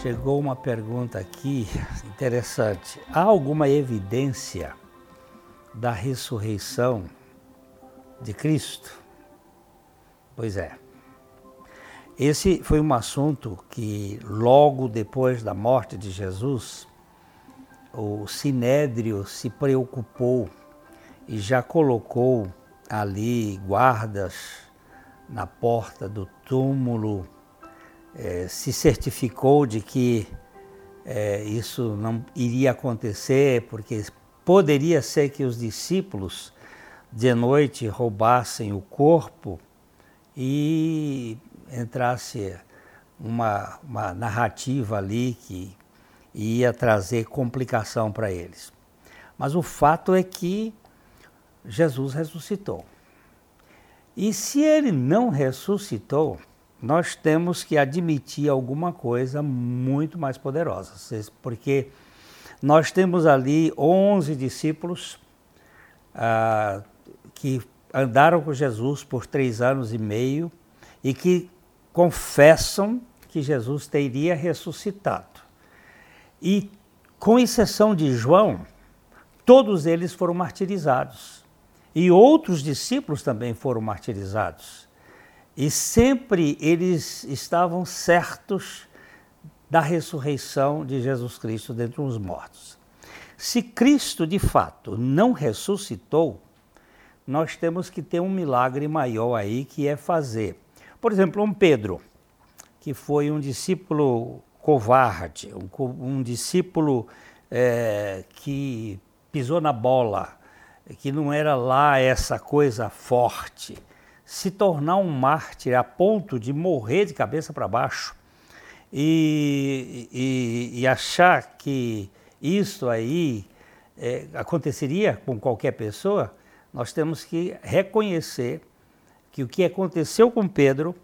Chegou uma pergunta aqui interessante. Há alguma evidência da ressurreição de Cristo? Pois é. Esse foi um assunto que, logo depois da morte de Jesus, o Sinédrio se preocupou e já colocou ali guardas na porta do túmulo é, se certificou de que é, isso não iria acontecer, porque poderia ser que os discípulos de noite roubassem o corpo e entrasse uma, uma narrativa ali que ia trazer complicação para eles. Mas o fato é que Jesus ressuscitou. E se ele não ressuscitou, nós temos que admitir alguma coisa muito mais poderosa, porque nós temos ali 11 discípulos ah, que andaram com Jesus por três anos e meio e que confessam que Jesus teria ressuscitado. E, com exceção de João, todos eles foram martirizados. E outros discípulos também foram martirizados. E sempre eles estavam certos da ressurreição de Jesus Cristo dentre os mortos. Se Cristo de fato não ressuscitou, nós temos que ter um milagre maior aí que é fazer. Por exemplo, um Pedro, que foi um discípulo covarde, um, um discípulo é, que pisou na bola, que não era lá essa coisa forte se tornar um mártir a ponto de morrer de cabeça para baixo e, e, e, achar que isso aí é, aconteceria com qualquer pessoa, nós temos que reconhecer que o que aconteceu com Pedro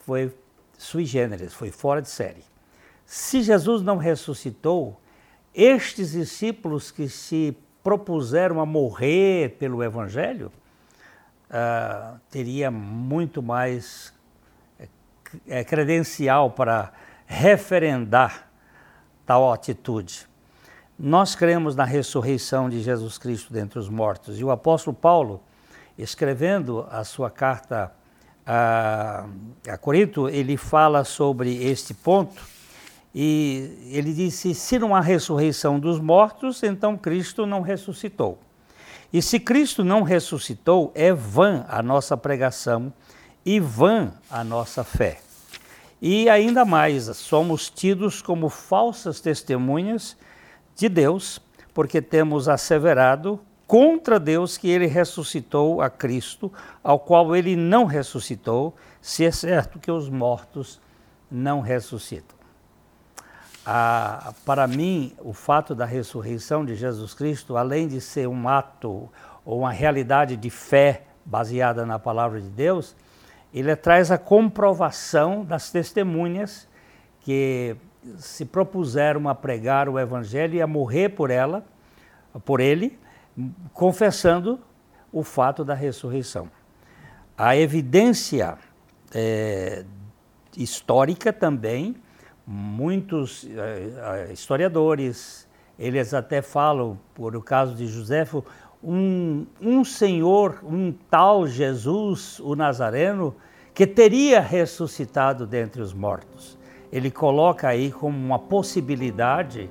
foi sui generis, foi fora de série. Se Jesus não ressuscitou, estes discípulos que se propuseram a morrer pelo Evangelho, uh, teria muito mais é, credencial para referendar tal atitude. Nós cremos na ressurreição de Jesus Cristo dentre os mortos. E o apóstolo Paulo, escrevendo a sua carta a, a Corinto, ele fala sobre este ponto e ele disse: se não há ressurreição dos mortos, então Cristo não ressuscitou. E se Cristo não ressuscitou, é vã a nossa pregação e vã a nossa fé. E ainda mais, somos tidos como falsas testemunhas de Deus, porque temos asseverado contra Deus que ele ressuscitou a Cristo, ao qual ele não ressuscitou, se é certo que os mortos não ressuscitam para mim, o fato da ressurreição de Jesus Cristo, além de ser um ato ou uma realidade de fé baseada na palavra de Deus, ele traz a comprovação das testemunhas que se propuseram a pregar o evangelho e a morrer por ela, por ele, confessando o fato da ressurreição. A evidência é, histórica também muitos uh, historiadores, eles até falam, por o caso de Joséfo, um, um senhor, um tal Jesus, o Nazareno, que teria ressuscitado dentre os mortos. Ele coloca aí como uma possibilidade,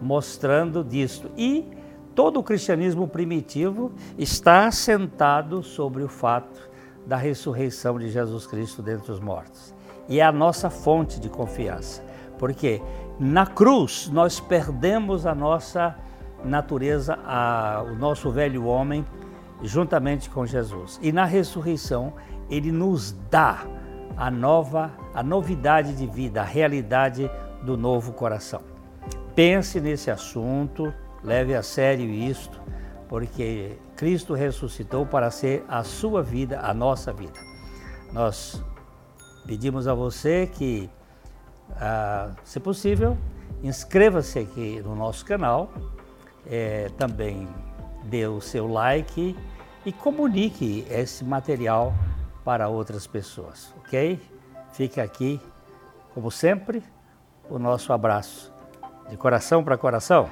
mostrando disto. E todo o cristianismo primitivo está assentado sobre o fato da ressurreição de Jesus Cristo dentre os mortos. E é a nossa fonte de confiança. Porque na cruz nós perdemos a nossa natureza, a, o nosso velho homem, juntamente com Jesus. E na ressurreição ele nos dá a nova, a novidade de vida, a realidade do novo coração. Pense nesse assunto, leve a sério isto, porque Cristo ressuscitou para ser a sua vida, a nossa vida. Nós pedimos a você que se possível, inscreva-se aqui no nosso canal, é, também dê o seu like e comunique esse material para outras pessoas, ok? Fica aqui, como sempre, o nosso abraço de coração para coração.